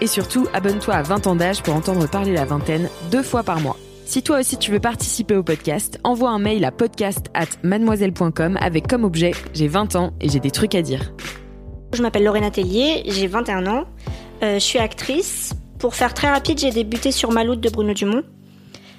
Et surtout, abonne-toi à 20 ans d'âge pour entendre parler la vingtaine deux fois par mois. Si toi aussi tu veux participer au podcast, envoie un mail à podcast at mademoiselle.com avec comme objet j'ai 20 ans et j'ai des trucs à dire. Je m'appelle Lorena Tellier, j'ai 21 ans, euh, je suis actrice. Pour faire très rapide, j'ai débuté sur Maloute de Bruno Dumont.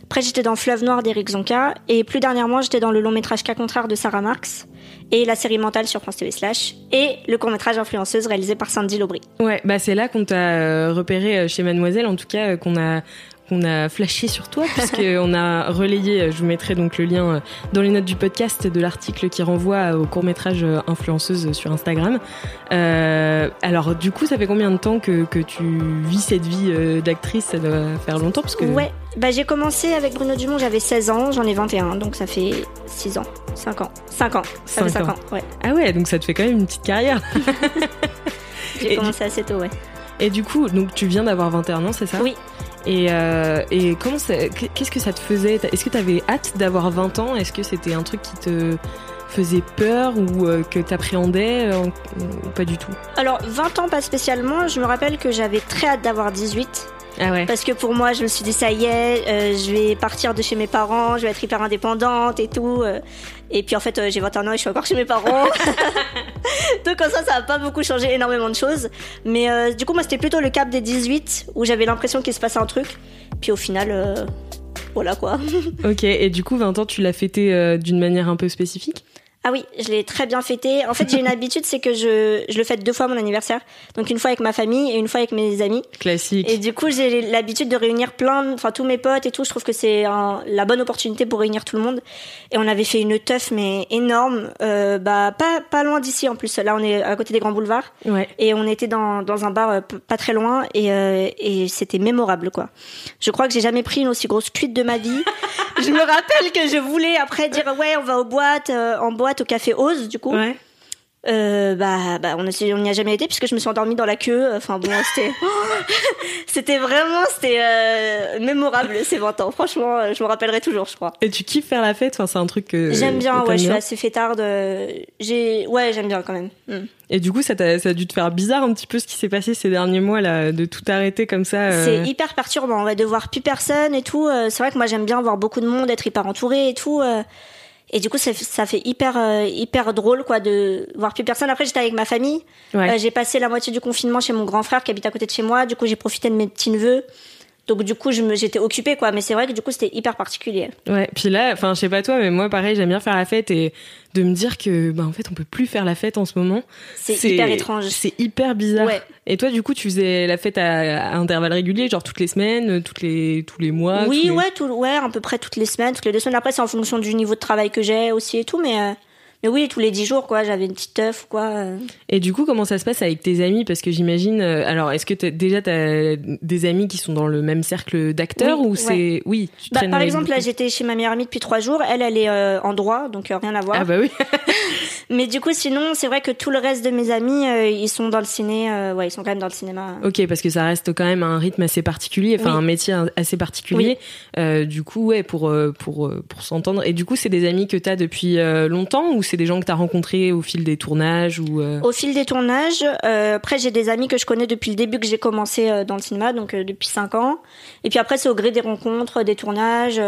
Après, j'étais dans Fleuve Noir d'Éric Zonka. Et plus dernièrement, j'étais dans le long métrage Cas contraire de Sarah Marx. Et la série Mentale sur France TV Slash. Et le court métrage Influenceuse réalisé par Sandy Lobry. Ouais, bah c'est là qu'on t'a euh, repéré euh, chez Mademoiselle, en tout cas euh, qu'on a qu'on a flashé sur toi puisqu'on a relayé, je vous mettrai donc le lien dans les notes du podcast de l'article qui renvoie au court métrage influenceuse sur Instagram. Euh, alors du coup, ça fait combien de temps que, que tu vis cette vie d'actrice? Ça doit faire longtemps parce que... Ouais, bah j'ai commencé avec Bruno Dumont, j'avais 16 ans, j'en ai 21, donc ça fait 6 ans, 5 ans. 5 ans, ça fait 5 ans, ouais. Ah ouais, donc ça te fait quand même une petite carrière. j'ai commencé assez tôt, ouais. Et du coup, donc tu viens d'avoir 21 ans, c'est ça? Oui. Et, euh, et comment qu'est-ce que ça te faisait? Est-ce que tu avais hâte d'avoir 20 ans? Est-ce que c'était un truc qui te faisait peur ou euh, que t'appréhendais euh, pas du tout? Alors 20 ans pas spécialement, je me rappelle que j'avais très hâte d'avoir 18 ah ouais. Parce que pour moi, je me suis dit, ça y est, euh, je vais partir de chez mes parents, je vais être hyper indépendante et tout. euh. et puis en fait, euh, j'ai 21 ans et je suis encore chez mes parents. Donc comme ça, ça n'a pas beaucoup changé énormément de choses. Mais du coup, moi, c'était plutôt le cap des 18 où j'avais l'impression qu'il se passait un truc. Puis au final, voilà quoi. Ok, et du coup, 20 ans, tu l'as fêté d'une manière un peu spécifique? Ah oui, je l'ai très bien fêté. En fait, j'ai une habitude, c'est que je, je le fête deux fois mon anniversaire. Donc une fois avec ma famille et une fois avec mes amis. Classique. Et du coup, j'ai l'habitude de réunir plein, enfin tous mes potes et tout. Je trouve que c'est la bonne opportunité pour réunir tout le monde. Et on avait fait une teuf mais énorme, euh, bah pas pas loin d'ici en plus. Là, on est à côté des grands boulevards. Ouais. Et on était dans, dans un bar euh, pas très loin et, euh, et c'était mémorable quoi. Je crois que j'ai jamais pris une aussi grosse cuite de ma vie. je me rappelle que je voulais après dire ouais on va aux boîtes, euh, en boîte au café Ose du coup. Ouais. Euh, bah, bah, on a- n'y a jamais été puisque je me suis endormie dans la queue. Enfin bon, c'était, c'était vraiment, c'était euh, mémorable ces 20 ans. Franchement, euh, je me rappellerai toujours, je crois. Et tu kiffes faire la fête? Enfin, c'est un truc que. J'aime bien, ouais, je suis assez fêtarde. J'ai, ouais, j'aime bien quand même. Mm. Et du coup, ça, t'a- ça a dû te faire bizarre un petit peu ce qui s'est passé ces derniers mois là, de tout arrêter comme ça. euh. C'est hyper perturbant, ouais, de voir plus personne et tout. C'est vrai que moi j'aime bien voir beaucoup de monde, être hyper entouré et tout. Et du coup, ça, fait- ça fait hyper, euh, hyper drôle, quoi, de voir plus personne. Après, j'étais avec ma famille. Ouais. Euh, j'ai passé la moitié du confinement chez mon grand frère qui habite à côté de chez moi. Du coup, j'ai profité de mes petits neveux. Donc, du coup, je me, j'étais occupée, quoi. Mais c'est vrai que du coup, c'était hyper particulier. Ouais, puis là, enfin, je sais pas toi, mais moi, pareil, j'aime bien faire la fête et de me dire que, bah, en fait, on peut plus faire la fête en ce moment. C'est hyper étrange. C'est hyper bizarre. Ouais. Et toi, du coup, tu faisais la fête à, à intervalles réguliers, genre toutes les semaines, toutes les, tous les mois. oui, les- ouais, tout, ouais, à peu près toutes les semaines, toutes les deux semaines. Après, c'est en fonction du niveau de travail que j'ai aussi et tout. Mais, euh, mais oui, tous les dix jours, quoi. J'avais une petite teuf, quoi. euh. Et du coup, comment ça se passe avec tes amis? Parce que j'imagine. euh, alors, est-ce que t'as- déjà t'as des amis qui sont dans le même cercle d'acteurs Oui, ou c'est oui tu Bah, par exemple, là, j'étais chez ma meilleure amie depuis trois jours. Elle, elle est euh, en droit, donc euh, rien à voir. Ah bah oui. Mais du coup, sinon, c'est vrai que tout le reste de mes amis, euh, ils sont dans le ciné. ouais, ils sont quand même dans le cinéma. Ok, parce que ça reste quand même un rythme assez particulier, enfin Oui. un métier assez particulier. Du coup, ouais, pour pour euh, pour s'entendre. Et du coup, c'est des amis que t'as depuis longtemps ou c'est des gens que t'as rencontrés au fil des tournages ou euh, Au fil des tournages, euh, après j'ai des amis que je connais depuis le début que j'ai commencé euh, dans le cinéma, donc depuis cinq ans. Et puis après c'est au gré des rencontres, des tournages.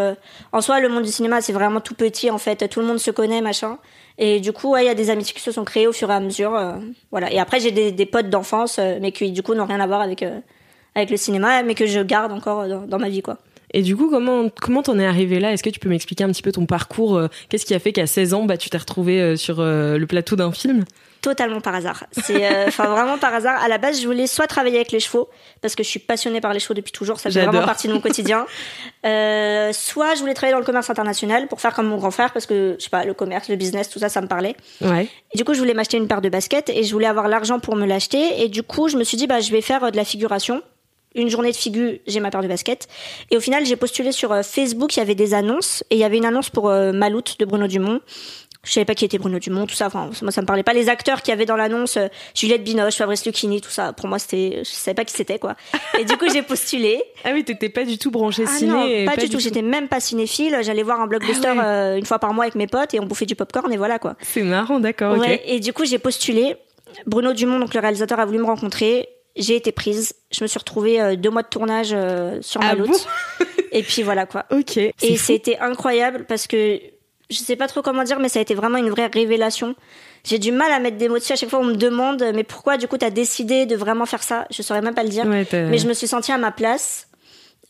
En soi, le monde du cinéma c'est vraiment tout petit en fait, tout le monde se connaît, machin. Et du coup, il y a des amitiés qui se sont créées au fur et à mesure. voilà. Et après, j'ai des, potes d'enfance, mais qui du coup n'ont rien à voir avec, avec le cinéma, mais que je garde encore dans, dans ma vie, quoi. Et du coup, comment comment t'en es arrivé là? Est-ce que tu peux m'expliquer un petit peu ton parcours euh, Qu'est-ce qui a fait qu'à 16 ans, bah, tu t'es retrouvé euh, sur euh, le plateau d'un film? Totalement par hasard. C'est euh, enfin vraiment par hasard. À la base, je voulais soit travailler avec les chevaux parce que je suis passionnée par les chevaux depuis toujours, ça fait vraiment partie de mon quotidien. Euh, soit je voulais travailler dans le commerce international pour faire comme mon grand frère parce que je sais pas, le commerce, le business, tout ça, ça me parlait. Ouais. Et du coup, je voulais m'acheter une paire de baskets et je voulais avoir l'argent pour me l'acheter. Et du coup, je me suis dit, bah, je vais faire de la figuration. Une journée de figure, j'ai ma paire de baskets. Et au final, j'ai postulé sur euh, Facebook, il y avait des annonces. Et il y avait une annonce pour euh, Maloute de Bruno Dumont. Je savais pas qui était Bruno Dumont, tout ça. Enfin, moi, ça me parlait pas. Les acteurs qui avaient dans l'annonce, euh, Juliette Binoche, Fabrice Lucchini, tout ça. Pour moi, c'était, je savais pas qui c'était, quoi. Et du coup, j'ai postulé. Ah oui, t'étais pas du tout branché Ah ciné. non, pas, du tout. J'étais même pas cinéphile. J'allais voir un blockbuster Ah ouais. euh, une fois par mois avec mes potes et on bouffait du popcorn et voilà, quoi. C'est marrant, d'accord, et du coup, j'ai postulé. Bruno Dumont, donc le réalisateur, a voulu me rencontrer. J'ai été prise. Je me suis retrouvée euh, deux mois de tournage euh, sur Ah Maloute. bon et puis voilà quoi. Ok. Et c'était incroyable parce que je sais pas trop comment dire, mais ça a été vraiment une vraie révélation. J'ai du mal à mettre des mots dessus. À chaque fois, on me demande, mais pourquoi du coup t'as décidé de vraiment faire ça? Je saurais même pas le dire. Ouais, mais je me suis sentie à ma place.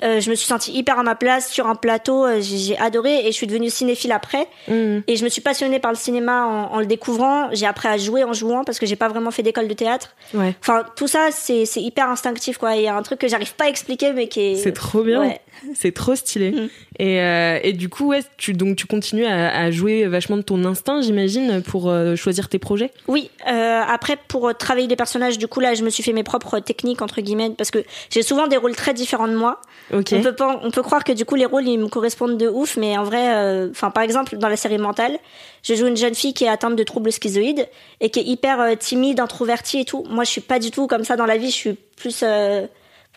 Euh, je me suis sentie hyper à ma place sur un plateau. euh, j'ai adoré et je suis devenue cinéphile après. Mhm. Et je me suis passionnée par le cinéma en, en le découvrant. J'ai appris à jouer en jouant parce que j'ai pas vraiment fait d'école de théâtre. Ouais. Enfin, tout ça, c'est hyper instinctif, quoi. Il y a un truc que j'arrive pas à expliquer, mais qui est. C'est trop bien. Ouais. C'est trop stylé. Mm. Et, euh, et du coup, ouais, tu, donc, tu continues à, à jouer vachement de ton instinct, j'imagine, pour choisir tes projets? Oui, après pour travailler des personnages, du coup là, je me suis fait mes propres techniques entre guillemets parce que j'ai souvent des rôles très différents de moi. On peut on peut croire que du coup les rôles ils me correspondent de ouf, mais en vrai, euh, enfin par exemple dans la série Mentale, je joue une jeune fille qui est atteinte de troubles schizoïdes et qui est hyper euh, timide, introvertie et tout. Moi, je suis pas du tout comme ça dans la vie. Je suis plus, euh,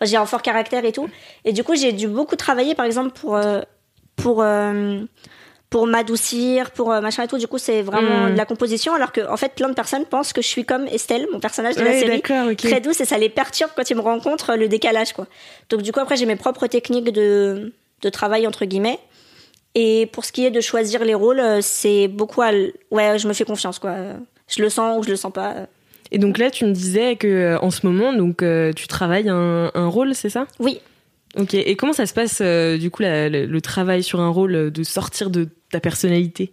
j'ai un fort caractère et tout. Et du coup, j'ai dû beaucoup travailler, par exemple pour pour pour m'adoucir, pour euh, machin et tout. Du coup, c'est vraiment Mm. de la composition, alors que en fait, plein de personnes pensent que je suis comme Estelle, mon personnage de la série, très douce, et ça les perturbe quand ils me rencontrent, le décalage, quoi. Donc du coup, après, j'ai mes propres techniques de de travail entre guillemets. Et pour ce qui est de choisir les rôles, euh, c'est beaucoup à ouais, je me fais confiance, quoi. Je le sens ou je le sens pas. Et donc là, tu me disais que euh, en ce moment, donc tu travailles un, un rôle, c'est ça? Oui, Ok. Et comment ça se passe du coup la- le, le travail sur un rôle, de sortir de ta personnalité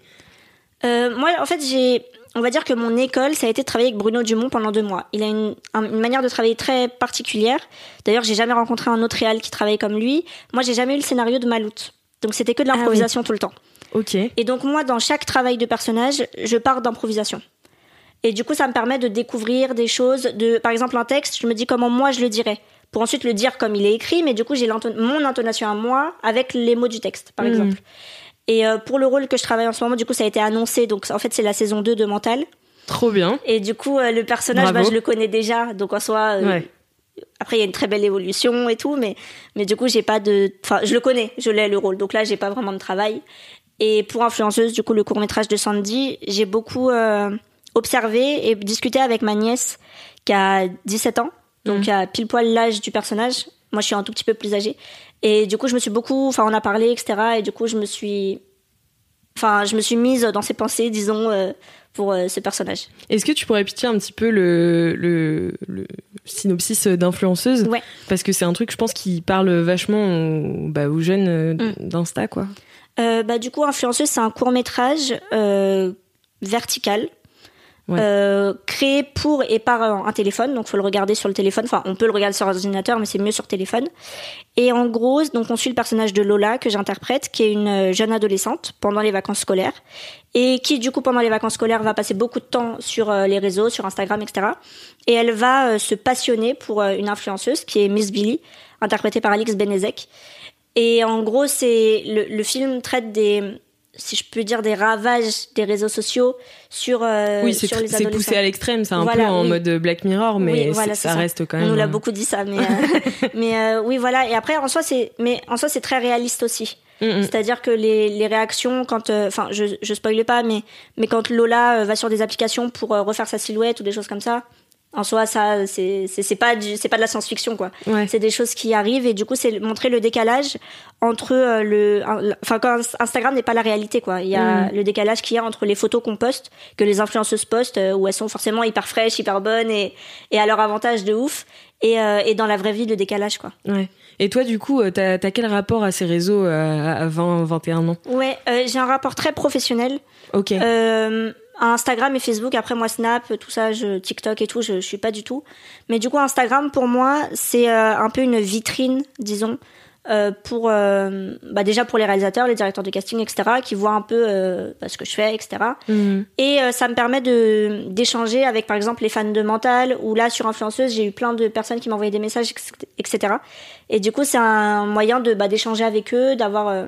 Euh, moi, en fait, j'ai, on va dire que mon école, ça a été de travailler avec Bruno Dumont pendant deux mois. Il a une, un- une manière de travailler très particulière. D'ailleurs, j'ai jamais rencontré un autre réal qui travaillait comme lui. Moi, j'ai jamais eu le scénario de Maloute. Donc, c'était que de l'improvisation tout le temps. Ok. Et donc, moi, dans chaque travail de personnage, je pars d'improvisation. Et du coup, ça me permet de découvrir des choses. De, par exemple, un texte, je me dis comment moi je le dirais. Pour ensuite le dire comme il est écrit, mais du coup, j'ai mon intonation à moi avec les mots du texte, par Mhm. exemple. Et euh, pour le rôle que je travaille en ce moment, du coup, ça a été annoncé. Donc, en fait, c'est la saison 2 de Mental. Trop bien. Et du coup, euh, le personnage, bah, je le connais déjà. Donc, en soi, euh, Ouais. après, il y a une très belle évolution et tout. Mais, mais du coup, j'ai pas de. Enfin, je le connais, je l'ai le rôle. Donc là, j'ai pas vraiment de travail. Et pour influenceuse, du coup, le court métrage de Sandy, j'ai beaucoup euh, observé et discuté avec ma nièce qui a 17 ans, donc qui a pile poil l'âge du personnage. Moi, je suis un tout petit peu plus âgée. Et du coup, je me suis beaucoup, enfin, on a parlé, etc. Et du coup, je me suis, enfin, je me suis mise dans ses pensées, disons, euh, pour euh, ce personnage. Est-ce que tu pourrais pitcher un petit peu le, le, le synopsis d'influenceuse? Ouais. Parce que c'est un truc, je pense, qui parle vachement aux, bah, aux jeunes euh, Mm. d'Insta, quoi. Bah, du coup, Influenceuse, c'est un court métrage vertical. Euh, créé pour et par un, téléphone, donc faut le regarder sur le téléphone. Enfin, on peut le regarder sur ordinateur, mais c'est mieux sur téléphone. Et en gros, donc on suit le personnage de Lola que j'interprète, qui est une euh, jeune adolescente pendant les vacances scolaires, et qui du coup pendant les vacances scolaires va passer beaucoup de temps sur euh, les réseaux, sur Instagram, etc. Et elle va se passionner pour une influenceuse qui est Miss Billy, interprétée par Alix Benezek. Et en gros, c'est le, le film traite des, si je peux dire, des ravages des réseaux sociaux sur, euh, oui, c'est sur les c'est adolescents. poussé à l'extrême, c'est un Voilà, peu en oui. mode Black Mirror, mais Oui, voilà, c'est- c'est ça ça. reste quand On même. nous l'a beaucoup dit ça, mais euh, mais euh, oui, voilà. Et après, en soi, c'est mais en soi, c'est très réaliste aussi. mm, mm. C'est-à-dire que les, les réactions, quand, enfin, je, je spoile pas, mais, mais quand Lola va sur des applications pour refaire sa silhouette ou des choses comme ça, En soi, ça, c'est pas c'est pas de la science-fiction quoi. Ouais. C'est des choses qui arrivent et du coup, c'est montrer le décalage entre euh, le, enfin quand Instagram n'est pas la réalité quoi. Il y a Mm. le décalage qu'il y a entre les photos qu'on poste, que les influenceuses postent, euh, où elles sont forcément hyper fraîches, hyper bonnes et et à leur avantage de ouf, et euh, et dans la vraie vie le décalage quoi. Ouais. Et toi, du coup, t'as as quel rapport à ces réseaux à 20, 21 ans? Ouais, j'ai un rapport très professionnel. Ok. Euh, Instagram et Facebook, après moi Snap, tout ça, je, TikTok et tout, je, je suis pas du tout. Mais du coup, Instagram pour moi, c'est euh, un peu une vitrine, disons, euh, pour euh, bah déjà pour les réalisateurs, les directeurs de casting, etc., qui voient un peu euh, bah, ce que je fais, etc. Mhm. Et euh, ça me permet de d'échanger avec par exemple les fans de Mental ou là sur influenceuse j'ai eu plein de personnes qui m'envoyaient des messages etc. Et du coup c'est un moyen de bah, d'échanger avec eux, d'avoir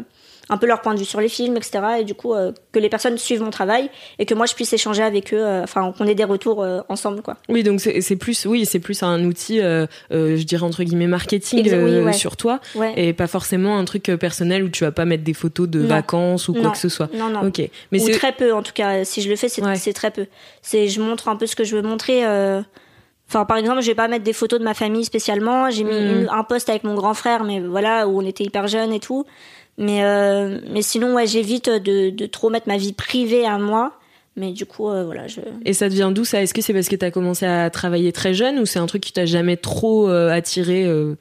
un peu leur point de vue sur les films etc. Et du coup euh, que les personnes suivent mon travail et que moi je puisse échanger avec eux, euh, enfin qu'on ait des retours euh, ensemble quoi. Oui, donc c'est c'est plus, oui, c'est plus un outil, je dirais entre guillemets marketing Exa- oui, ouais. sur toi, Ouais. et pas forcément un truc personnel où tu vas pas mettre des photos de Non. vacances ou quoi que ce soit. Non non. Ok, mais ou c'est très peu en tout cas. Si je le fais, c'est Ouais. très peu. C'est je montre un peu ce que je veux montrer. Enfin, par exemple, je vais pas mettre des photos de ma famille spécialement. J'ai mis Mm. une- un post avec mon grand frère, mais voilà, où on était hyper jeunes et tout. Mais euh, mais sinon, ouais, j'évite de, de trop mettre ma vie privée à moi. Mais du coup, euh, voilà, je. Et ça devient d'où ça? Est-ce que c'est parce que t'as commencé à travailler très jeune ou c'est un truc qui t'a jamais trop euh, attiré euh,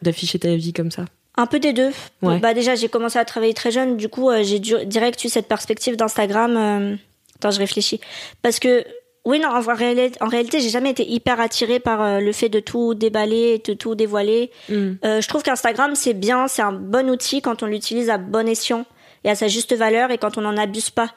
d'afficher ta vie comme ça? Un peu des deux. Ouais. Bah déjà, j'ai commencé à travailler très jeune. Du coup, j'ai direct eu cette perspective d'Instagram. Attends, je réfléchis. Parce que oui, non, en, en réalité, j'ai jamais été hyper attirée par euh, le fait de tout déballer, de tout dévoiler. Mm. Euh, je trouve qu'Instagram, c'est bien, c'est un bon outil quand on l'utilise à bon escient et à sa juste valeur et quand on n'en abuse pas.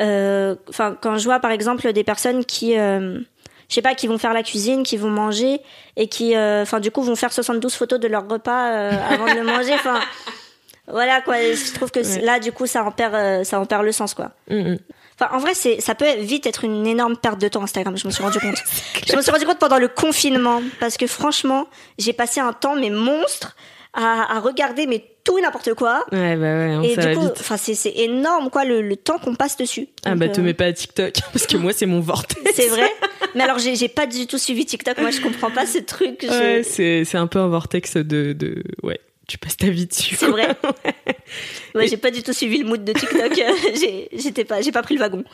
Euh, Enfin, quand je vois par exemple des personnes qui, je sais pas, qui vont faire la cuisine, qui vont manger et qui, enfin, du coup, vont faire 72 photos de leur repas avant de le manger. Enfin, voilà quoi. Je trouve que Ouais. là, du coup, ça en perd, euh, ça en perd le sens quoi. Mm, mm. Enfin, en vrai, c'est, ça peut vite être une énorme perte de temps Instagram. Je me suis rendu compte. je me suis rendu compte pendant le confinement parce que franchement, j'ai passé un temps mais monstre à, à regarder mais tout et n'importe quoi. Ouais, bah ouais, hein, et du coup, enfin, c'est, c'est énorme quoi le, le temps qu'on passe dessus. Ah Donc, bah te euh, mets pas à TikTok parce que moi c'est mon vortex. C'est vrai. Mais alors, j'ai, pas du tout suivi TikTok. Moi, je comprends pas ce truc. Je- Ouais, c'est c'est un peu un vortex de de ouais. Tu passes ta vie dessus. C'est vrai. Ouais, j'ai pas du tout suivi le mood de TikTok. j'ai, j'étais pas, j'ai pas pris le wagon.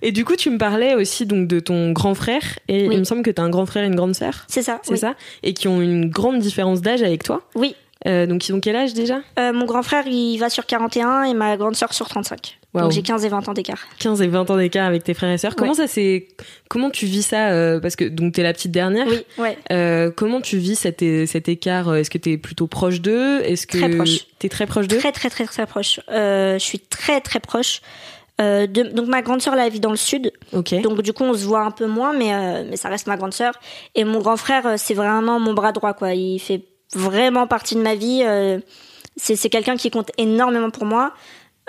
Et du coup, tu me parlais aussi donc de ton grand frère et Oui. il me semble que tu as un grand frère et une grande sœur. C'est ça. C'est oui. ça? Et qui ont une grande différence d'âge avec toi? Oui. Euh, donc ils ont quel âge déjà? Euh, mon grand frère, il va sur 41 et ma grande sœur sur 35. Waouh. Donc j'ai 15 et 20 ans d'écart. 15 et 20 ans d'écart avec tes frères et sœurs. Comment Ouais. ça c'est comment tu vis ça euh, parce que donc t'es la petite dernière. Oui, ouais. Comment tu vis cet, écart Est-ce que t'es plutôt proche d'eux? Est-ce que Très proche. t'es très proche d'eux? Très très très très proche. Je suis très très proche. Euh, de, donc ma grande sœur elle vit dans le sud, Ok. donc du coup on se voit un peu moins, mais euh, mais ça reste ma grande sœur. Et mon grand frère, c'est vraiment mon bras droit quoi. Il fait vraiment partie de ma vie. euh, c'est c'est quelqu'un qui compte énormément pour moi.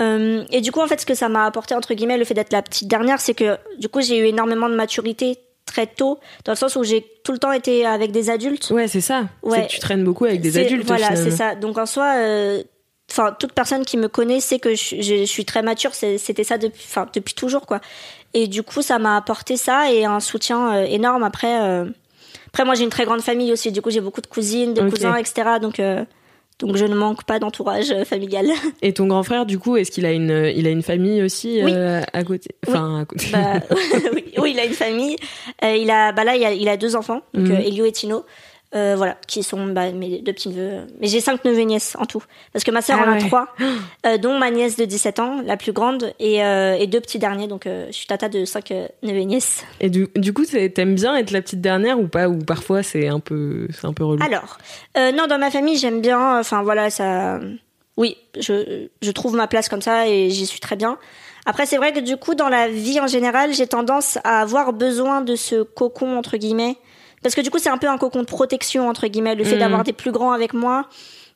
Euh, et du coup en fait ce que ça m'a apporté entre guillemets le fait d'être la petite dernière, c'est que du coup j'ai eu énormément de maturité très tôt, dans le sens où j'ai tout le temps été avec des adultes. Ouais, c'est ça. C'est Ouais. que tu traînes beaucoup avec des adultes. Voilà, c'est ça. Donc en soi, euh, enfin toute personne qui me connaît sait que je, je- je suis très mature. C'était ça depuis, enfin depuis toujours quoi. Et du coup, ça m'a apporté ça et un soutien euh, énorme. Après, euh, après moi j'ai une très grande famille aussi. Du coup, j'ai beaucoup de cousines, de cousins, etc. Donc euh, donc je ne manque pas d'entourage euh, familial. Et ton grand frère, du coup, est-ce qu'il a une, il a une famille aussi Oui. euh, à côté? Enfin, à côté. Bah, oui, oui, il a une famille. Il a, bah là, il a, il a deux enfants, donc Mhm. Elio et Tino. Euh, voilà, qui sont bah, mes deux petits neveux. Mais j'ai cinq neveux et nièces en tout. Parce que ma sœur Ah en a ouais. trois, euh, dont ma nièce de 17 ans, la plus grande, et, euh, et deux petits derniers. Donc je suis tata de cinq neveux et nièces. Et du, du coup, t'aimes bien être la petite dernière ou pas? Ou parfois c'est un peu, c'est un peu relou? Alors, non, dans ma famille, j'aime bien. Enfin voilà, ça. Oui, je, je trouve ma place comme ça et j'y suis très bien. Après, c'est vrai que du coup, dans la vie en général, j'ai tendance à avoir besoin de ce cocon entre guillemets, parce que du coup, c'est un peu un cocon de protection entre guillemets, le fait d'avoir des plus grands avec moi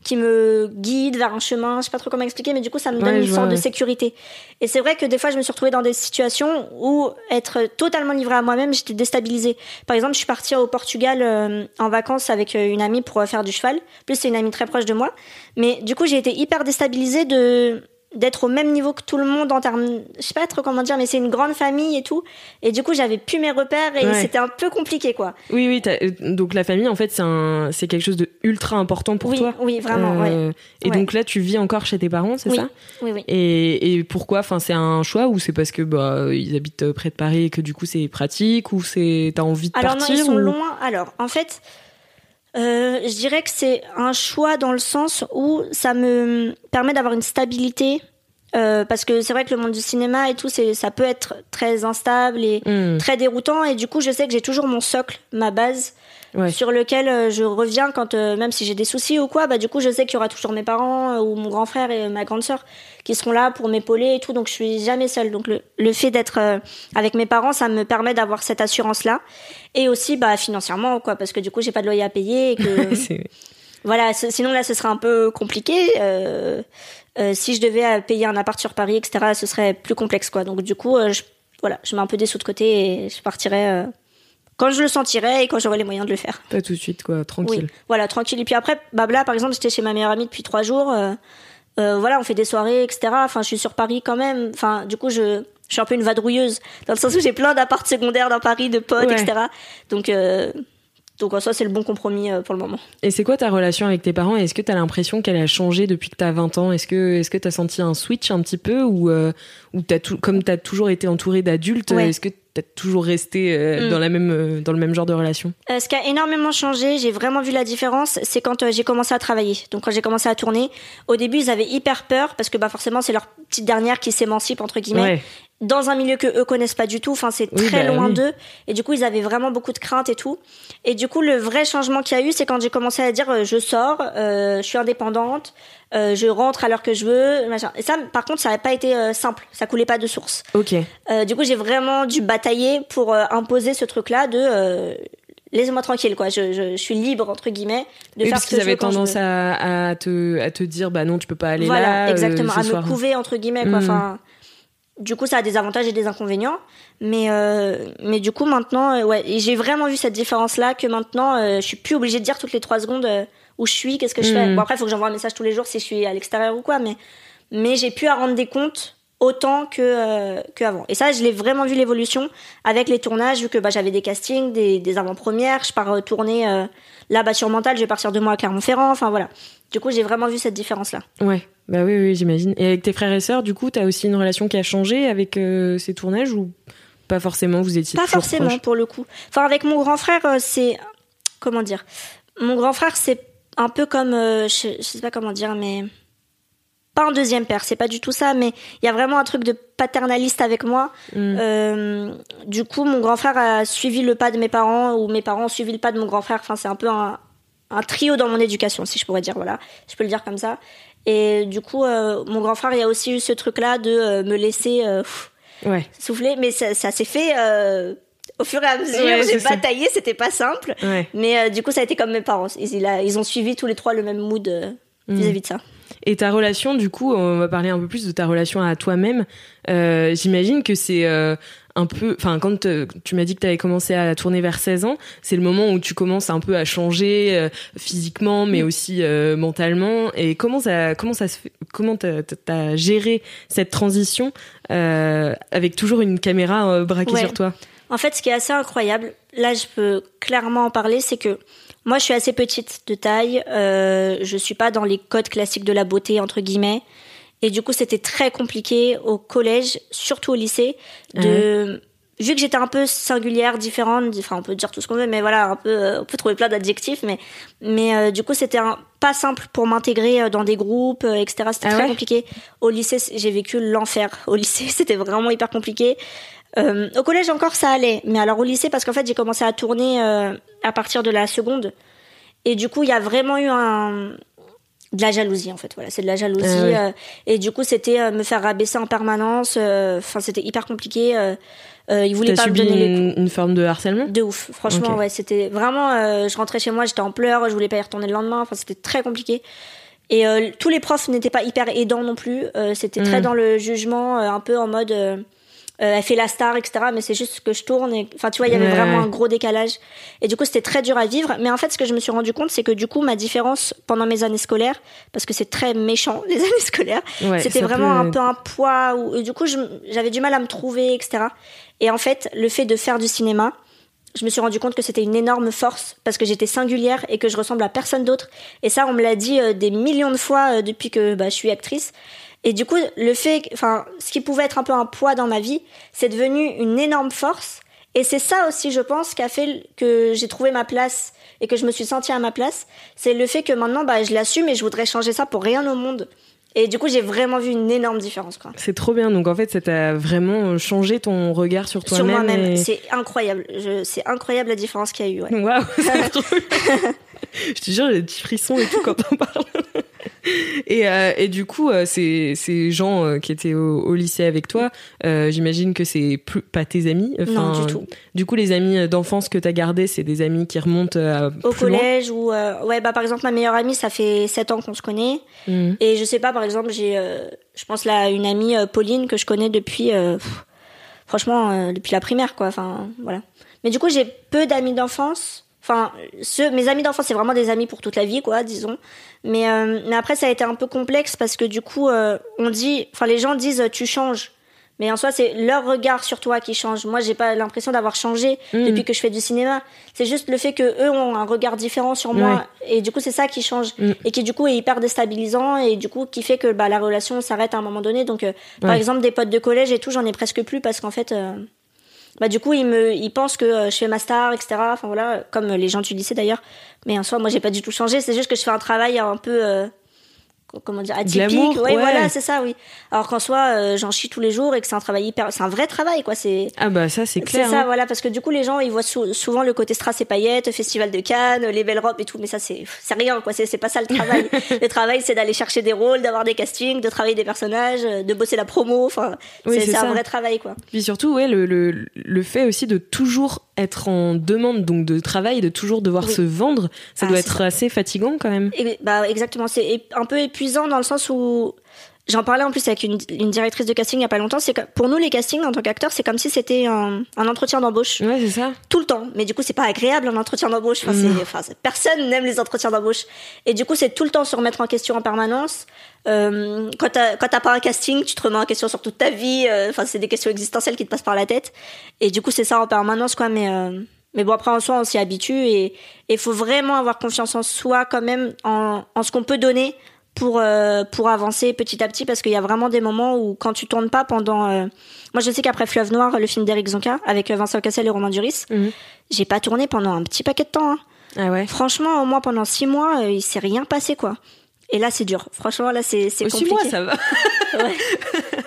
qui me guident vers un chemin. Je sais pas trop comment expliquer, mais du coup, ça me donne Ouais, une sorte de sécurité. Et c'est vrai que des fois, je me suis retrouvée dans des situations où être totalement livrée à moi-même, j'étais déstabilisée. Par exemple, je suis partie au Portugal euh, en vacances avec euh, une amie pour euh, faire du cheval. En Plus c'est une amie très proche de moi. Mais du coup, j'ai été hyper déstabilisée de d'être au même niveau que tout le monde en termes, je sais pas trop comment dire, mais c'est une grande famille et tout. Et du coup, j'avais plus mes repères et Ouais. c'était un peu compliqué, quoi. Oui, oui. euh, Donc la famille, en fait, c'est un, c'est quelque chose de ultra important pour oui, toi. oui, vraiment, Euh, ouais. Et Ouais. donc là, tu vis encore chez tes parents, c'est Oui, ça? oui, oui. et, et pourquoi? Enfin, c'est un choix ou c'est parce que bah ils habitent euh, près de Paris et que du coup c'est pratique ou c'est t'as envie de Alors non, partir ils sont ou- loin. Alors, en fait, euh, je dirais que c'est un choix dans le sens où ça me permet d'avoir une stabilité. Euh, parce que c'est vrai que le monde du cinéma et tout, c'est, ça peut être très instable et Hmm, très déroutant. Et du coup, je sais que j'ai toujours mon socle, ma base, ouais. sur lequel euh, je reviens quand, euh, même si j'ai des soucis ou quoi, bah du coup, je sais qu'il y aura toujours mes parents ou mon grand frère et ma grande sœur qui seront là pour m'épauler et tout. Donc, je suis jamais seule. Donc, le, le fait d'être euh, avec mes parents, ça me permet d'avoir cette assurance-là. Et aussi, bah, financièrement, quoi, parce que du coup, j'ai pas de loyer à payer et que, voilà, sinon là, ce serait un peu compliqué. Euh, euh, si je devais euh, payer un appart sur Paris, etc., ce serait plus complexe, quoi. Donc, du coup, euh, je, voilà, je mets un peu des sous de côté et je partirai euh, quand je le sentirai et quand j'aurai les moyens de le faire. pas tout de suite quoi, Oui, tranquille. voilà, tranquille. Et puis après, là, par exemple, j'étais chez ma meilleure amie depuis trois jours. voilà, on fait des soirées, etc. Enfin, je suis sur Paris quand même. Enfin, du coup, je, je suis un peu une vadrouilleuse dans le sens où j'ai plein d'apparts secondaires dans Paris, de potes, Ouais. etc. Donc, donc en soi, c'est le bon compromis euh, pour le moment. Et c'est quoi ta relation avec tes parents? Est-ce que t'as l'impression qu'elle a changé depuis que t'as 20 ans? Est-ce que est-ce que t'as senti un switch un petit peu ou euh, ou t'as tout comme t'as toujours été entourée d'adultes Ouais. Est-ce que t'as toujours resté euh, Mm. dans la même euh, dans le même genre de relation Euh, ce qui a énormément changé, j'ai vraiment vu la différence, c'est quand euh, j'ai commencé à travailler. Donc quand j'ai commencé à tourner, au début ils avaient hyper peur parce que bah forcément c'est leur petite dernière qui s'émancipe entre guillemets Ouais. dans un milieu que eux connaissent pas du tout. Enfin c'est Oui, très bah loin oui. d'eux et du coup ils avaient vraiment beaucoup de craintes et tout. Et du coup le vrai changement qu'il y a eu, c'est quand j'ai commencé à dire euh, je sors, euh, je suis indépendante, euh, je rentre à l'heure que je veux, machin. Et ça par contre ça n'a pas été euh, simple, ça coulait pas de source. Ok. Euh, du coup, j'ai vraiment dû batailler pour imposer ce truc-là de laissez-moi tranquille, quoi. Je, je, je suis libre entre guillemets de Oui, faire parce ce que qu'ils je veux avaient tendance à, à te à te dire bah non tu peux pas aller voilà, là. exactement, ce à soir. me couver entre guillemets, quoi. Mm. Enfin, du coup, ça a des avantages et des inconvénients, mais mais du coup maintenant, ouais, j'ai vraiment vu cette différence-là que maintenant, je suis plus obligée de dire toutes les trois secondes où je suis, qu'est-ce que je fais. Mm. Bon après, il faut que j'envoie un message tous les jours si je suis à l'extérieur ou quoi, mais mais j'ai pu à rendre des comptes autant que euh, qu'avant. Et ça, je l'ai vraiment vu l'évolution avec les tournages, vu que bah, j'avais des castings, des, des avant-premières, je pars euh, tourner euh, là bah, sur Mental, je vais partir deux mois à Clermont-Ferrand, enfin voilà. Du coup, j'ai vraiment vu cette différence-là. Ouais, bah oui, oui, j'imagine. Et avec tes frères et sœurs, du coup, t'as aussi une relation qui a changé avec euh, ces tournages ou pas forcément Vous étiez Pas forcément pour le coup. Enfin, avec mon grand frère, c'est comment dire Mon grand frère, c'est un peu comme, euh, je, je sais pas comment dire, mais pas un deuxième père. C'est pas du tout ça, mais il y a vraiment un truc de paternaliste avec moi. Mm. Euh, du coup, mon grand frère a suivi le pas de mes parents, ou mes parents ont suivi le pas de mon grand frère. Enfin, c'est un peu un, un trio dans mon éducation, si je pourrais dire. Voilà, je peux le dire comme ça. Et du coup, euh, mon grand frère, il y a aussi eu ce truc-là de me laisser. pff, Ouais. souffler, mais ça, ça s'est fait au fur et à mesure. Ouais, j'ai bataillé, c'était pas simple. Ouais. Mais euh, du coup, ça a été comme mes parents. Ils, ils, a- ils ont suivi tous les trois le même mood euh, Mm. vis-à-vis de ça. Et ta relation, du coup, on va parler un peu plus de ta relation à toi-même. Euh, J'imagine que c'est un peu, enfin, quand tu m'as dit que tu avais commencé à tourner vers 16 ans, c'est le moment où tu commences un peu à changer physiquement, mais aussi euh, mentalement. Et comment ça, comment ça se fait, comment t'as as géré cette transition avec toujours une caméra braquée Ouais. sur toi? En fait, ce qui est assez incroyable, là, je peux clairement en parler, c'est que moi, je suis assez petite de taille. Euh, je suis pas dans les codes classiques de la beauté entre guillemets. Et du coup, c'était très compliqué au collège, surtout au lycée, de vu que j'étais un peu singulière, différente, enfin on peut dire tout ce qu'on veut, mais voilà, un peu, euh, on peut trouver plein d'adjectifs, mais mais euh, du coup c'était pas simple pour m'intégrer euh, dans des groupes, etc. C'était Ah très ouais compliqué. Au lycée, j'ai vécu l'enfer. Au lycée, c'était vraiment hyper compliqué. Euh, au collège encore ça allait, mais alors au lycée parce qu'en fait j'ai commencé à tourner euh, à partir de la seconde, et du coup il y a vraiment eu un de la jalousie en fait. Voilà c'est de la jalousie Ah euh, et du coup c'était me faire rabaisser en permanence enfin c'était hyper compliqué ils voulaient pas me subi donner les une, une forme de harcèlement? De ouf franchement ouais c'était vraiment je rentrais chez moi j'étais en pleurs je voulais pas y retourner le lendemain enfin c'était très compliqué. Et tous les profs n'étaient pas hyper aidants non plus c'était très Mm. dans le jugement un peu en mode elle fait la star, etc. Mais c'est juste que je tourne. Et... Enfin, tu vois, il y avait Ouais, vraiment un gros décalage. Et du coup, c'était très dur à vivre. Mais en fait, ce que je me suis rendu compte, c'est que du coup, ma différence pendant mes années scolaires, parce que c'est très méchant, les années scolaires, Ouais, c'était vraiment peut- un peu un poids. Où, et du coup, j'avais du mal à me trouver, etc. Et en fait, le fait de faire du cinéma, je me suis rendu compte que c'était une énorme force parce que j'étais singulière et que je ressemble à personne d'autre. Et ça, on me l'a dit euh, des millions de fois euh, depuis que bah, je suis actrice. Et du coup, le fait, enfin, ce qui pouvait être un peu un poids dans ma vie, c'est devenu une énorme force. Et c'est ça aussi, je pense, qui a fait que j'ai trouvé ma place et que je me suis sentie à ma place. C'est le fait que maintenant, bah, je l'assume et je voudrais changer ça pour rien au monde. Et du coup, j'ai vraiment vu une énorme différence. C'est trop bien. Donc en fait, ça t'a vraiment changé ton regard sur Sur toi-même. moi-même, et- c'est incroyable. Je- C'est incroyable la différence qu'il y a eu. Ouais. Bien. Je te jure, j'ai des petits frissons et tout quand on parle. Et, euh, et du coup, euh, ces, ces gens euh, qui étaient au, au lycée avec toi, euh, j'imagine que c'est plus pas tes amis. Non, du tout. Du coup, les amis d'enfance que t'as gardés, c'est des amis qui remontent Au plus collège ou ouais bah par exemple ma meilleure amie ça fait 7 ans qu'on se connaît Mhm. et je sais pas par exemple j'ai je pense là une amie Pauline que je connais depuis pff, franchement depuis la primaire quoi enfin voilà mais du coup j'ai peu d'amis d'enfance enfin ceux mes amis d'enfance c'est vraiment des amis pour toute la vie quoi disons mais euh, mais après ça a été un peu complexe parce que du coup euh, on dit enfin les gens disent tu changes mais en soi, c'est leur regard sur toi qui change. Moi, j'ai pas l'impression d'avoir changé Mm. depuis que je fais du cinéma. C'est juste le fait que eux ont un regard différent sur moi, et du coup, c'est ça qui change, Mm. et qui du coup est hyper déstabilisant, et du coup qui fait que bah, la relation s'arrête à un moment donné. Donc, euh, par exemple, des potes de collège et tout, j'en ai presque plus parce qu'en fait, bah du coup, ils me, ils pensent que euh, je fais ma star, etc. Enfin voilà, comme les gens du lycée d'ailleurs. Mais en soi, moi, j'ai pas du tout changé. C'est juste que je fais un travail un peu euh, comment dire atypique Glamour, ouais, ouais. voilà c'est ça oui alors qu'en soi euh, j'en chie tous les jours et que c'est un travail hyper c'est un vrai travail quoi c'est Ah bah ça, c'est c'est clair. ça hein. voilà parce que du coup les gens ils voient sou- souvent le côté strass et paillettes festival de Cannes les belles robes et tout mais ça c'est c'est rien quoi c'est c'est pas ça le travail le travail c'est d'aller chercher des rôles d'avoir des castings de travailler des personnages euh, de bosser la promo enfin Oui, c'est c'est c'est un vrai travail quoi Puis surtout, ouais, le, le, le fait aussi de toujours être en demande donc de travail, de toujours devoir Oui. se vendre, ça Ah, doit être ça. assez fatigant quand même. Et, bah exactement, c'est un peu épuisant dans le sens où j'en parlais en plus avec une, une directrice de casting il y a pas longtemps. C'est que pour nous les castings en tant qu'acteur, c'est comme si c'était un, un entretien d'embauche Ouais, c'est ça. tout le temps. Mais du coup, c'est pas agréable un entretien d'embauche. Enfin, c'est, enfin, personne n'aime les entretiens d'embauche. Et du coup, c'est tout le temps se remettre en question en permanence. Euh, quand t'as, quand t'as pas un casting, tu te remets en question sur toute ta vie. Euh, Enfin, c'est des questions existentielles qui te passent par la tête. Et du coup, c'est ça en permanence, quoi. Mais, euh, mais bon, après, en soi, on s'y habitue et il faut vraiment avoir confiance en soi quand même, en, en ce qu'on peut donner pour, euh, pour avancer petit à petit parce qu'il y a vraiment des moments où quand tu tournes pas pendant... euh, Moi, je sais qu'après Fleuve Noir, le film d'Eric Zonka, avec euh, Vincent Cassel et Romain Duris, Mhm. j'ai pas tourné pendant un petit paquet de temps. hein. Ah ouais. Franchement, au moins pendant six mois, euh, il s'est rien passé, quoi. Et là, c'est dur. Franchement, là, c'est compliqué. moi, ça va. Ouais.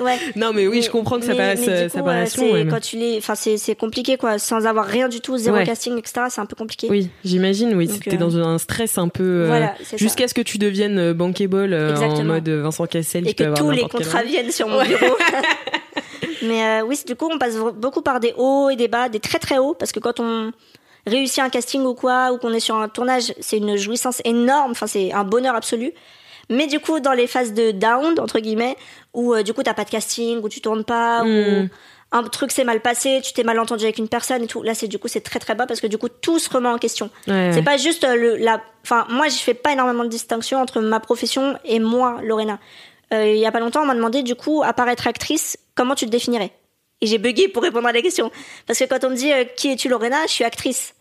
ouais. Non, mais oui, Mais- je comprends que ça mais- euh, ça paraisse euh, long. ouais, Quand tu les, enfin, c'est c'est compliqué, quoi. Sans avoir rien du tout, zéro Ouais. casting, etc. C'est un peu compliqué. Oui, j'imagine, oui. C'était euh, dans un stress un peu. Voilà. Jusqu'à ce que tu deviennes bankable euh, en mode Vincent Cassel. et qui que tous les contrats viennent sur mon bureau. Mais oui, du coup, on passe beaucoup par des hauts et des bas, des très très hauts, parce que quand on réussit un casting ou quoi, ou qu'on est sur un tournage, c'est une jouissance énorme, enfin c'est un bonheur absolu. Mais du coup, dans les phases de down, entre guillemets, où euh, du coup t'as pas de casting, où tu tournes pas, où un truc s'est mal passé, tu t'es mal entendu avec une personne et tout, là c'est du coup c'est très très bas parce que du coup tout se remet en question. Ouais, C'est ouais. pas juste euh, le la enfin moi je fais pas énormément de distinction entre ma profession et moi Lorena. Euh, il y a pas longtemps on m'a demandé du coup à part être actrice, comment tu te définirais? Et j'ai bugué pour répondre à la question parce que quand on me dit euh, qui es-tu Lorena, je suis actrice.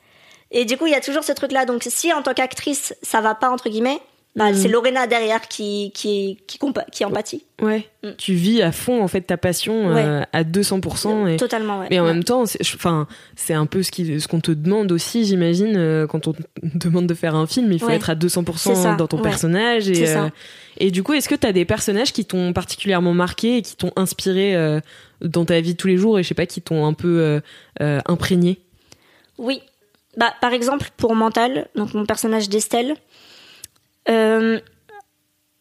Et du coup, il y a toujours ce truc là. Donc si en tant qu'actrice, ça va pas entre guillemets, bah, c'est Lorena derrière qui qui qui, empathie. Ouais. Mm. Tu vis à fond en fait ta passion euh, à 200% et. Totalement ouais. Mais en Ouais. même temps, c'est- je- enfin, c'est un peu ce qui, ce qu'on te demande aussi, j'imagine, euh, quand on te demande de faire un film, il faut être à 200% C'est ça, dans ton personnage. Et, euh, et du coup, est-ce que tu as des personnages qui t'ont particulièrement marqué et qui t'ont inspiré dans ta vie de tous les jours et je sais pas, qui t'ont un peu imprégné? Oui. Bah, par exemple, pour Mental, donc mon personnage d'Estelle, euh,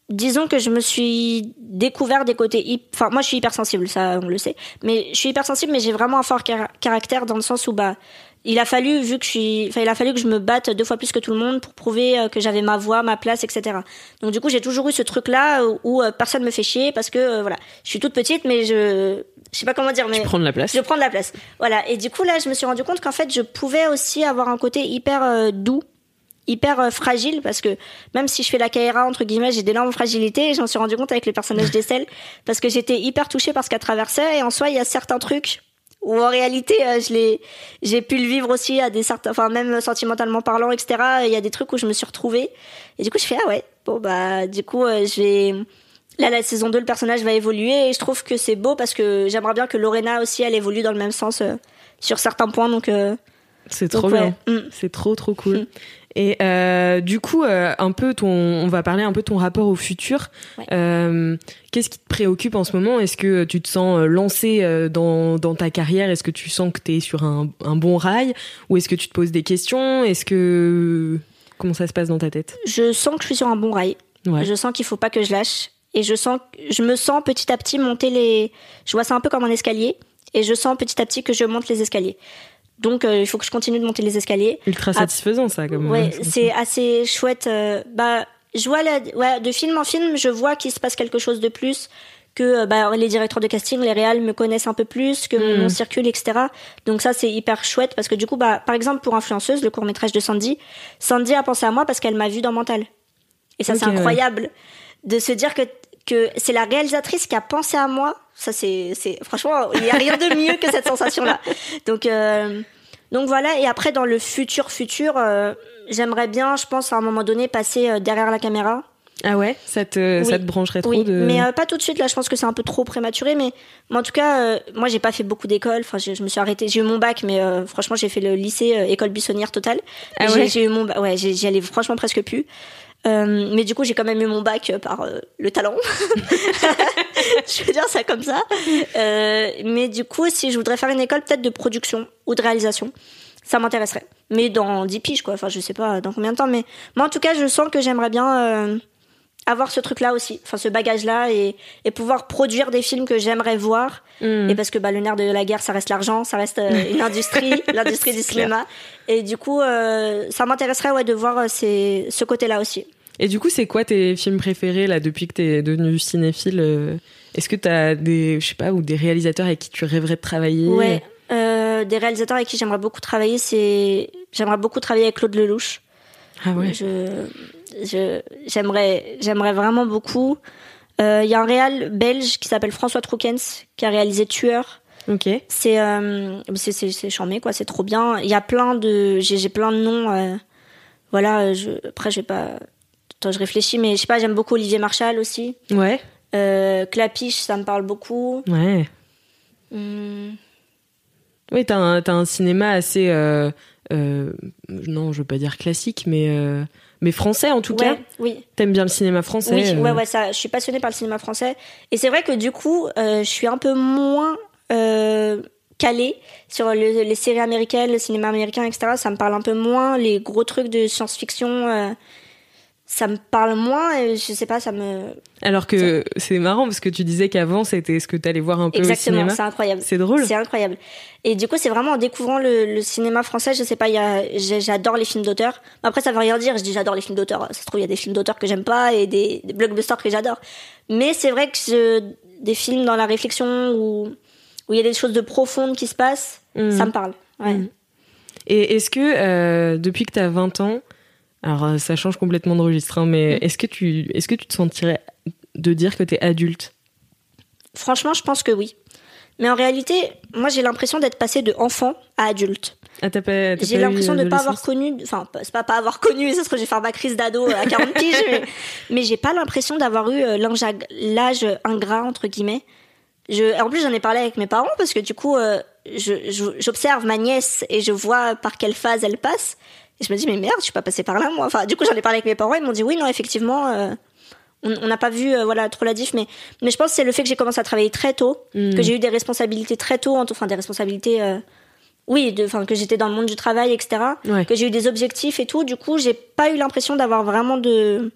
disons que je me suis découvert des côtés enfin moi je suis hypersensible ça on le sait mais je suis hypersensible mais j'ai vraiment un fort car- caractère dans le sens où bah il a fallu vu que je suis enfin il a fallu que je me batte deux fois plus que tout le monde pour prouver euh, que j'avais ma voix ma place etc donc du coup j'ai toujours eu ce truc là où, où, euh, personne me fait chier parce que euh, voilà je suis toute petite mais je je sais pas comment dire mais Tu prends de la place. je prends de la place. Voilà. Et du coup, là, je me suis rendu compte qu'en fait, je pouvais aussi avoir un côté hyper euh, doux, hyper euh, fragile, parce que même si je fais la KRA, entre guillemets, j'ai d'énormes fragilités, et j'en suis rendu compte avec le personnage d'Estelle, parce que j'étais hyper touchée par ce qu'elle traversait, et en soi, il y a certains trucs où en réalité, euh, je l'ai, j'ai pu le vivre aussi à des certains, enfin, même sentimentalement parlant, etc. Il y a des trucs où je me suis retrouvée. Et du coup, je fais, ah ouais, bon, bah, du coup, euh, je vais, Là, la saison 2, le personnage va évoluer et je trouve que c'est beau parce que j'aimerais bien que Lorena aussi, elle évolue dans le même sens sur certains points. Donc, C'est trop bien. Mm. C'est trop trop cool. Mm. Et euh, du coup, euh, un peu ton, on va parler un peu de ton rapport au futur. Ouais. Euh, Qu'est-ce qui te préoccupe en ce moment? Est-ce que tu te sens lancé dans, dans ta carrière? Est-ce que tu sens que tu es sur un, un bon rail? Ou est-ce que tu te poses des questions? Est-ce que comment ça se passe dans ta tête? Je sens que je suis sur un bon rail. Ouais. Je sens qu'il faut pas que je lâche. Et je sens, je me sens petit à petit monter les. Je vois ça un peu comme un escalier. Et je sens petit à petit que je monte les escaliers. Donc, euh, il faut que je continue de monter les escaliers. Ultra Ah, satisfaisant ça comme. Ouais, comme- c'est assez chouette. euh, bah, je vois la, ouais, de film en film, je vois qu'il se passe quelque chose de plus, que euh, bah, les directeurs de casting, les réals me connaissent un peu plus, que mon Mm. nom circule, etc. Donc ça, c'est hyper chouette parce que du coup, bah, par exemple, pour Influenceuse, le court métrage de Sandy, Sandy a pensé à moi parce qu'elle m'a vu dans Mental. Et ça, c'est ouais. incroyable de se dire que que c'est la réalisatrice qui a pensé à moi. Ça, c'est, c'est franchement, il y a rien de mieux que cette sensation-là. Donc, euh, donc voilà. Et après, dans le futur, futur, euh, j'aimerais bien, je pense, à un moment donné, passer euh, derrière la caméra. Ah ouais, ça te Oui. ça te brancherait trop Oui, de. mais euh, pas tout de suite. Là, je pense que c'est un peu trop prématuré. Mais, mais en tout cas, euh, moi, j'ai pas fait beaucoup d'écoles. Enfin, je, je me suis arrêtée. J'ai eu mon bac, mais euh, franchement, j'ai fait le lycée école buissonnière totale. Ah J'ai- ouais J'ai eu mon, ba- ouais, j'y allais franchement presque plus. Euh, mais du coup, j'ai quand même eu mon bac euh, par euh, le talent. je veux dire ça comme ça. Euh, mais du coup, si je voudrais faire une école peut-être de production ou de réalisation, ça m'intéresserait. Mais dans 10 piges, quoi. Enfin, je sais pas dans combien de temps. Mais moi, en tout cas, je sens que j'aimerais bien avoir ce truc-là aussi. Enfin, ce bagage-là et, et pouvoir produire des films que j'aimerais voir. Mm. Et parce que bah, le nerf de la guerre, ça reste l'argent, ça reste euh, une industrie, l'industrie du cinéma. Et du coup, euh, ça m'intéresserait ouais, de voir euh, ces, ce côté-là aussi. Et du coup, c'est quoi tes films préférés là depuis que t'es devenu cinéphile euh, Est-ce que t'as des, je sais pas, ou des réalisateurs avec qui tu rêverais de travailler? Ouais. Euh, des réalisateurs avec qui j'aimerais beaucoup travailler, c'est j'aimerais beaucoup travailler avec Claude Lelouch. Ah ouais. Je je j'aimerais j'aimerais vraiment beaucoup. Euh, Il y a un réal belge qui s'appelle François Troukens qui a réalisé Tueur. Ok. C'est euh, c'est charmé quoi, c'est trop bien. Il y a plein de j'ai j'ai plein de noms. euh, voilà, je après je vais pas. Attends, je réfléchis, mais je sais pas, j'aime beaucoup Olivier Marchal aussi. Ouais. Euh, Clapiche, ça me parle beaucoup. Ouais. Hum, Oui, t'as un, un cinéma assez, euh, euh, non, je veux pas dire classique, mais euh, mais français en tout ouais, cas. oui. T'aimes bien le cinéma français Oui, euh, ouais, ouais, ça, je suis passionnée par le cinéma français. Et c'est vrai que du coup, euh, je suis un peu moins euh, calée sur le- les séries américaines, le cinéma américain, etc. Ça me parle un peu moins, les gros trucs de science-fiction. euh, ça me parle moins et je sais pas, ça me. Alors que c'est marrant parce que tu disais qu'avant c'était ce que t'allais voir un peu au Exactement, cinéma. c'est incroyable. C'est drôle. C'est incroyable. Et du coup, c'est vraiment en découvrant le, le cinéma français, je sais pas, j'adore les films d'auteur. Après, ça veut rien dire, je dis j'adore les films d'auteur. Ça se trouve, il y a des films d'auteur que j'aime pas et des, des blockbusters que j'adore. Mais c'est vrai que je- des films dans la réflexion où, où il y a des choses de profondes qui se passent, Mhm. ça me parle. Ouais. Mhm. Et est-ce que euh, depuis que t'as 20 ans, alors euh, ça change complètement de registre, hein, mais Mhm. est-ce que tu est-ce que tu te sentirais de dire que t'es adulte Franchement, je pense que oui. Mais en réalité, moi, j'ai l'impression d'être passé de enfant à adulte. ah, t'as pas, t'as J'ai l'impression de ne pas avoir connu, enfin, c'est pas pas avoir connu, ça que je vais faire ma crise d'ado à 40 piges, mais, mais j'ai pas l'impression d'avoir eu euh, l'âge ingrat, entre guillemets. Je, en plus, j'en ai parlé avec mes parents parce que du coup, euh, j'observe ma nièce et je vois par quelle phase elle passe. Et je me dis, mais merde, je suis pas passée par là, moi. Enfin, du coup, j'en ai parlé avec mes parents, ils m'ont dit, oui, non, effectivement, euh, on n'a pas vu euh, voilà trop la diff mais mais je pense que c'est le fait que j'ai commencé à travailler très tôt Mm. que j'ai eu des responsabilités très tôt enfin des responsabilités euh, oui enfin que j'étais dans le monde du travail etc Ouais. que j'ai eu des objectifs et tout du coup j'ai pas eu l'impression d'avoir vraiment de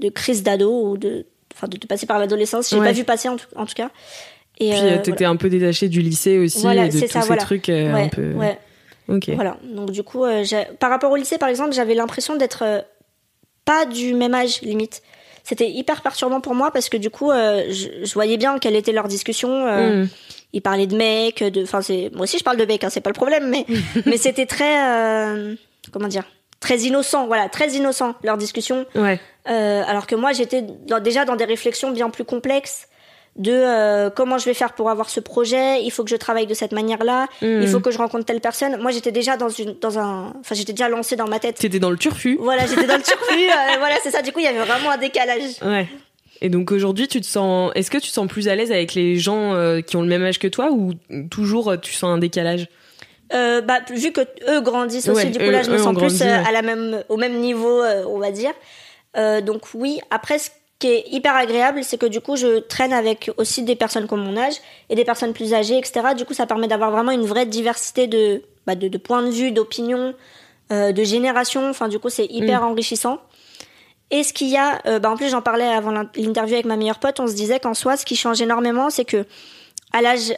de crise d'ado ou de, enfin, de, de passer par l'adolescence. J'ai Ouais. pas vu passer en tout, en tout cas. Et Puis euh, euh, t'étais un peu détaché du lycée aussi, Voilà, et de tous ça, ces voilà. trucs voilà. un Ouais, peu. ouais. Ok. Voilà. Donc du coup, par rapport au lycée, par exemple, j'avais l'impression d'être pas du même âge limite. C'était hyper perturbant pour moi parce que du coup, euh, je, je voyais bien quelle était leur discussion. euh, Mm. Ils parlaient de mecs, de, enfin c'est, moi aussi je parle de mecs, hein, c'est pas le problème, mais mais c'était très, euh, comment dire, très innocent, voilà, très innocent leur discussion. Ouais. Alors que moi, j'étais dans- déjà dans des réflexions bien plus complexes de euh, comment je vais faire pour avoir ce projet. Il faut que je travaille de cette manière-là. Il faut que je rencontre telle personne. Moi, j'étais déjà dans une, dans un, enfin, j'étais déjà lancée dans ma tête. T'étais dans le turfu. Voilà, j'étais dans le turfu. euh, voilà, c'est ça. Du coup, il y avait vraiment un décalage. Ouais. Et donc aujourd'hui, tu te sens. Est-ce que tu te sens plus à l'aise avec les gens euh, qui ont le même âge que toi ou toujours tu sens un décalage? Bah, vu que eux grandissent aussi, Ouais, du coup là, je me sens plus ouais. à la même, au même niveau, on va dire. Donc oui. Après, ce qui est hyper agréable, c'est que du coup, je traîne avec aussi des personnes comme mon âge et des personnes plus âgées, etc. Du coup, ça permet d'avoir vraiment une vraie diversité de, bah, de, de points de vue, d'opinions, euh, de générations. Enfin, du coup, c'est hyper enrichissant. Et ce qu'il y a, euh, bah en plus j'en parlais avant l'in- l'interview avec ma meilleure pote, on se disait qu'en soi, ce qui change énormément, c'est que à l'âge,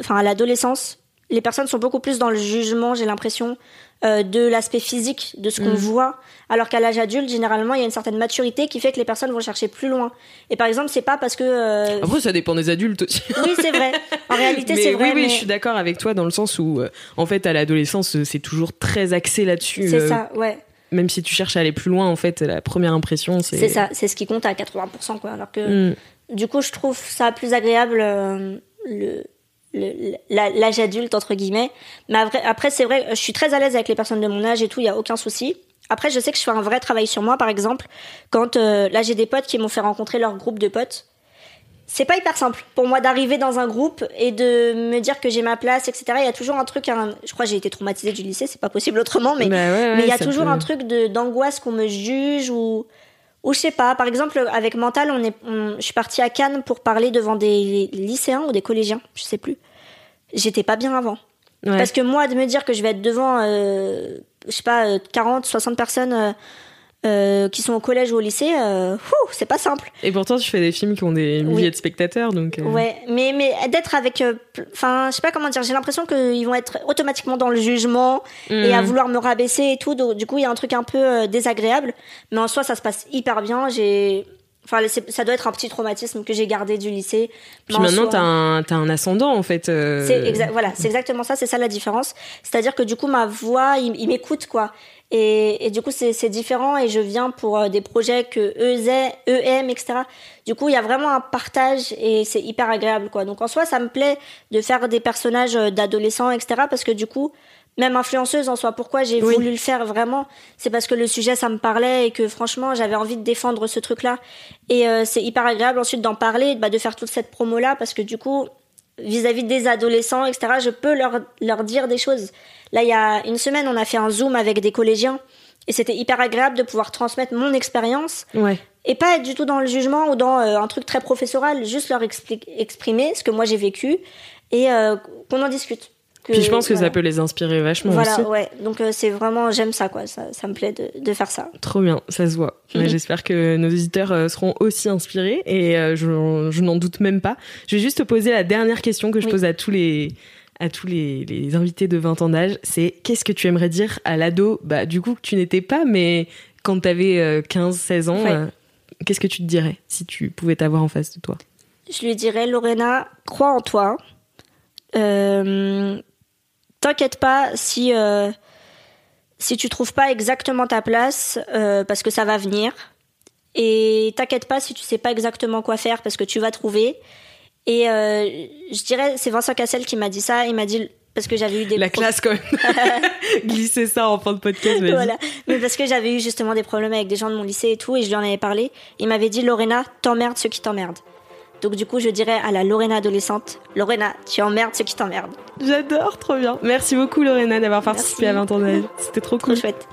enfin à l'adolescence, les personnes sont beaucoup plus dans le jugement, j'ai l'impression, euh, de l'aspect physique, de ce qu'on voit, alors qu'à l'âge adulte, généralement, il y a une certaine maturité qui fait que les personnes vont chercher plus loin. Et par exemple, c'est pas parce que euh, Après, ça dépend des adultes aussi. oui, c'est vrai. En réalité, c'est vrai. oui, oui, mais je suis d'accord avec toi dans le sens où, euh, en fait, à l'adolescence, c'est toujours très axé là-dessus. c'est ça, ouais. Même si tu cherches à aller plus loin, en fait, la première impression, c'est. C'est ça, c'est ce qui compte à 80%, quoi. Alors que Mm. du coup, je trouve ça plus agréable euh, le l'âge adulte entre guillemets. Mais après, c'est vrai, je suis très à l'aise avec les personnes de mon âge et tout, il y a aucun souci. Après, je sais que je fais un vrai travail sur moi, par exemple, quand euh, là j'ai des potes qui m'ont fait rencontrer leur groupe de potes. C'est pas hyper simple pour moi d'arriver dans un groupe et de me dire que j'ai ma place, etc. Il y a toujours un truc, je crois que j'ai été traumatisée du lycée, c'est pas possible autrement, mais Bah ouais, ouais, mais il y a toujours peut- un truc d'angoisse qu'on me juge ou ou je sais pas. Par exemple, avec mental, on est, on- je suis partie à Cannes pour parler devant des lycéens ou des collégiens, je sais plus. J'étais pas bien avant. Ouais. Parce que moi, de me dire que je vais être devant, euh, je sais pas, euh, 40, 60 personnes euh, euh, qui sont au collège ou au lycée, euh, c'est pas simple. Et pourtant, tu fais des films qui ont des milliers Oui. de spectateurs, donc. euh, Ouais, mais mais d'être avec, euh, enfin, je sais pas comment dire. J'ai l'impression qu'ils vont être automatiquement dans le jugement et à vouloir me rabaisser et tout. Donc, du coup, il y a un truc un peu euh, désagréable. Mais en soi, ça se passe hyper bien. J'ai, enfin, ça doit être un petit traumatisme que j'ai gardé du lycée. Puis en maintenant, t'as un, t'as un ascendant, en fait. euh, C'est voilà, c'est exactement ça, c'est ça la différence. C'est-à-dire que du coup, ma voix, il, il m'écoute, quoi. Et, et du coup, c'est différent et je viens pour euh, des projets que eux, ai- eux aiment, etc. Du coup, il y a vraiment un partage et c'est hyper agréable, quoi. Donc en soi, ça me plaît de faire des personnages euh, d'adolescents, etc. Parce que du coup, même influenceuse en soi, pourquoi j'ai Oui. voulu le faire vraiment C'est parce que le sujet, ça me parlait et que franchement, j'avais envie de défendre ce truc-là. Et euh, c'est hyper agréable ensuite d'en parler, bah, de faire toute cette promo-là, parce que du coup, vis-à-vis des adolescents, etc., je peux leur, leur dire des choses. Là, il y a une semaine, on a fait un Zoom avec des collégiens, et c'était hyper agréable de pouvoir transmettre mon expérience, Ouais. et pas être du tout dans le jugement ou dans euh, un truc très professoral, juste leur exprimer ce que moi j'ai vécu, et euh, qu'on en discute. Que- Puis je pense que voilà. ça peut les inspirer vachement Voilà, aussi. ouais. Donc euh, c'est vraiment, j'aime ça, quoi. Ça, ça me plaît de, de faire ça. Trop bien, ça se voit. Mhm. J'espère que nos auditeurs euh, seront aussi inspirés et euh, je, je n'en doute même pas. Je vais juste te poser la dernière question que je Oui. pose à tous les à tous les, les invités de 20 ans d'âge, c'est qu'est-ce que tu aimerais dire à l'ado? Bah du coup que tu n'étais pas mais quand t'avais euh, 15 16 ans, Ouais. qu'est-ce que tu te dirais si tu pouvais t'avoir en face de toi? Je lui dirais, Lorena, crois en toi. Euh, T'inquiète pas si euh, si tu trouves pas exactement ta place, euh, parce que ça va venir. Et t'inquiète pas si tu sais pas exactement quoi faire, parce que tu vas trouver. Et euh, je dirais, c'est Vincent Cassel qui m'a dit ça. Il m'a dit parce que j'avais eu des La classe quand même. Glisser ça en fin de podcast, voilà. Mais parce que j'avais eu justement des problèmes avec des gens de mon lycée et tout, et je lui en avais parlé. Il m'avait dit Lorena, t'emmerdes ceux qui t'emmerdent. Donc du coup, je dirais à la Lorena adolescente, Lorena, tu emmerdes ceux qui t'emmerdent. J'adore, trop bien. Merci beaucoup Lorena d'avoir participé Merci. à 20 ans d'âge. C'était trop Trop cool. chouette.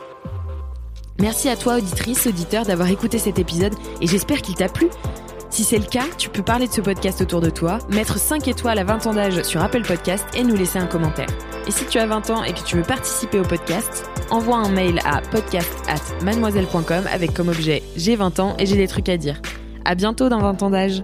Merci à toi, auditrice, auditeur, d'avoir écouté cet épisode et j'espère qu'il t'a plu. Si c'est le cas, tu peux parler de ce podcast autour de toi, mettre 5 étoiles à 20 ans d'âge sur Apple Podcast et nous laisser un commentaire. Et si tu as 20 ans et que tu veux participer au podcast, envoie un mail à podcast at mademoiselle.com avec comme objet J'ai 20 ans et j'ai des trucs à dire. À bientôt dans 20 ans d'âge.